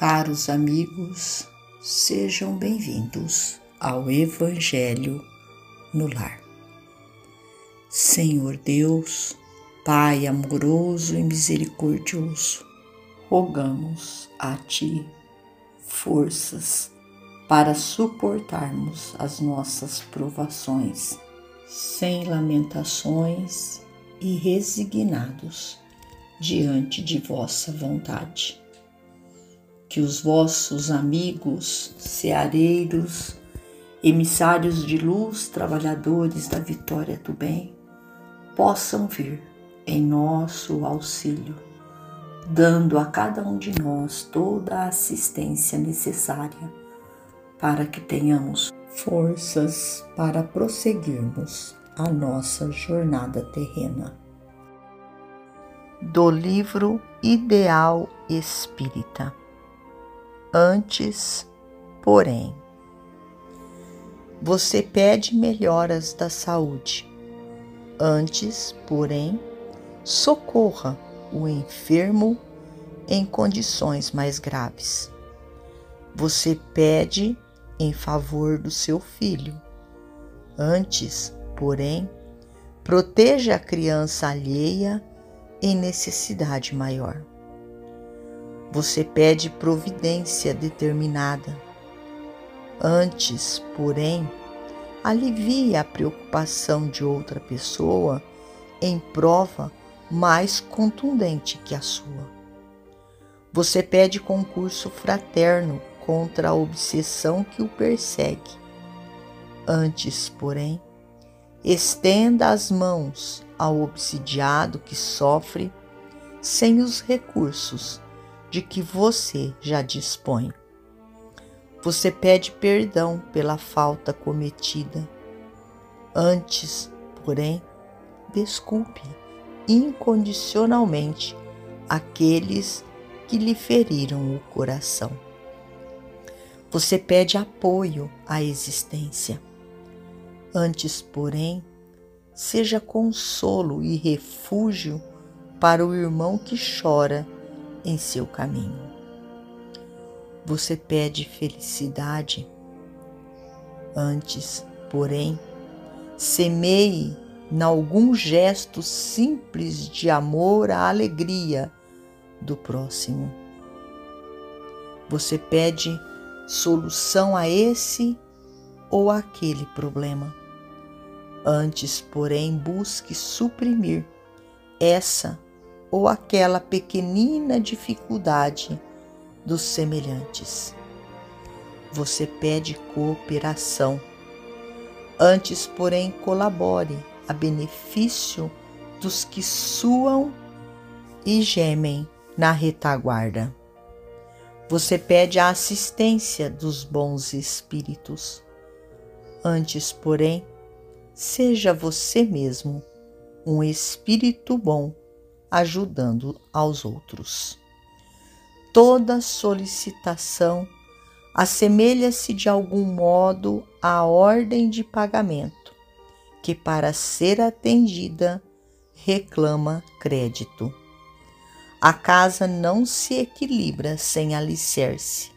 Caros amigos, sejam bem-vindos ao Evangelho no Lar. Senhor Deus, Pai amoroso e misericordioso, rogamos a Ti forças para suportarmos as nossas provações, sem lamentações e resignados diante de vossa vontade que os vossos amigos, ceareiros, emissários de luz, trabalhadores da vitória do bem, possam vir em nosso auxílio, dando a cada um de nós toda a assistência necessária para que tenhamos forças para prosseguirmos a nossa jornada terrena. Do livro Ideal Espírita Antes, porém, você pede melhoras da saúde. Antes, porém, socorra o enfermo em condições mais graves. Você pede em favor do seu filho. Antes, porém, proteja a criança alheia em necessidade maior. Você pede providência determinada. Antes, porém, alivie a preocupação de outra pessoa em prova mais contundente que a sua. Você pede concurso fraterno contra a obsessão que o persegue. Antes, porém, estenda as mãos ao obsidiado que sofre sem os recursos de que você já dispõe. Você pede perdão pela falta cometida. Antes, porém, desculpe incondicionalmente aqueles que lhe feriram o coração. Você pede apoio à existência. Antes, porém, seja consolo e refúgio para o irmão que chora em seu caminho. Você pede felicidade. Antes, porém, semeie em algum gesto simples de amor a alegria do próximo. Você pede solução a esse ou aquele problema. Antes, porém, busque suprimir essa ou aquela pequenina dificuldade dos semelhantes. Você pede cooperação. Antes, porém, colabore a benefício dos que suam e gemem na retaguarda. Você pede a assistência dos bons espíritos. Antes, porém, seja você mesmo um espírito bom ajudando aos outros. Toda solicitação assemelha-se de algum modo à ordem de pagamento, que para ser atendida reclama crédito. A casa não se equilibra sem alicerce.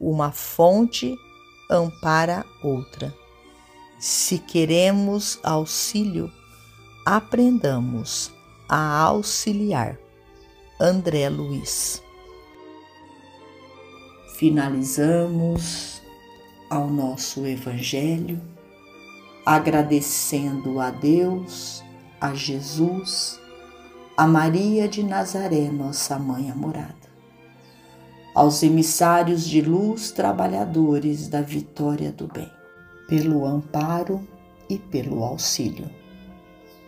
Uma fonte ampara outra. Se queremos auxílio, aprendamos a auxiliar. André Luiz. Finalizamos ao nosso Evangelho agradecendo a Deus, a Jesus, a Maria de Nazaré, nossa mãe amorada, aos emissários de luz trabalhadores da vitória do bem, pelo amparo e pelo auxílio.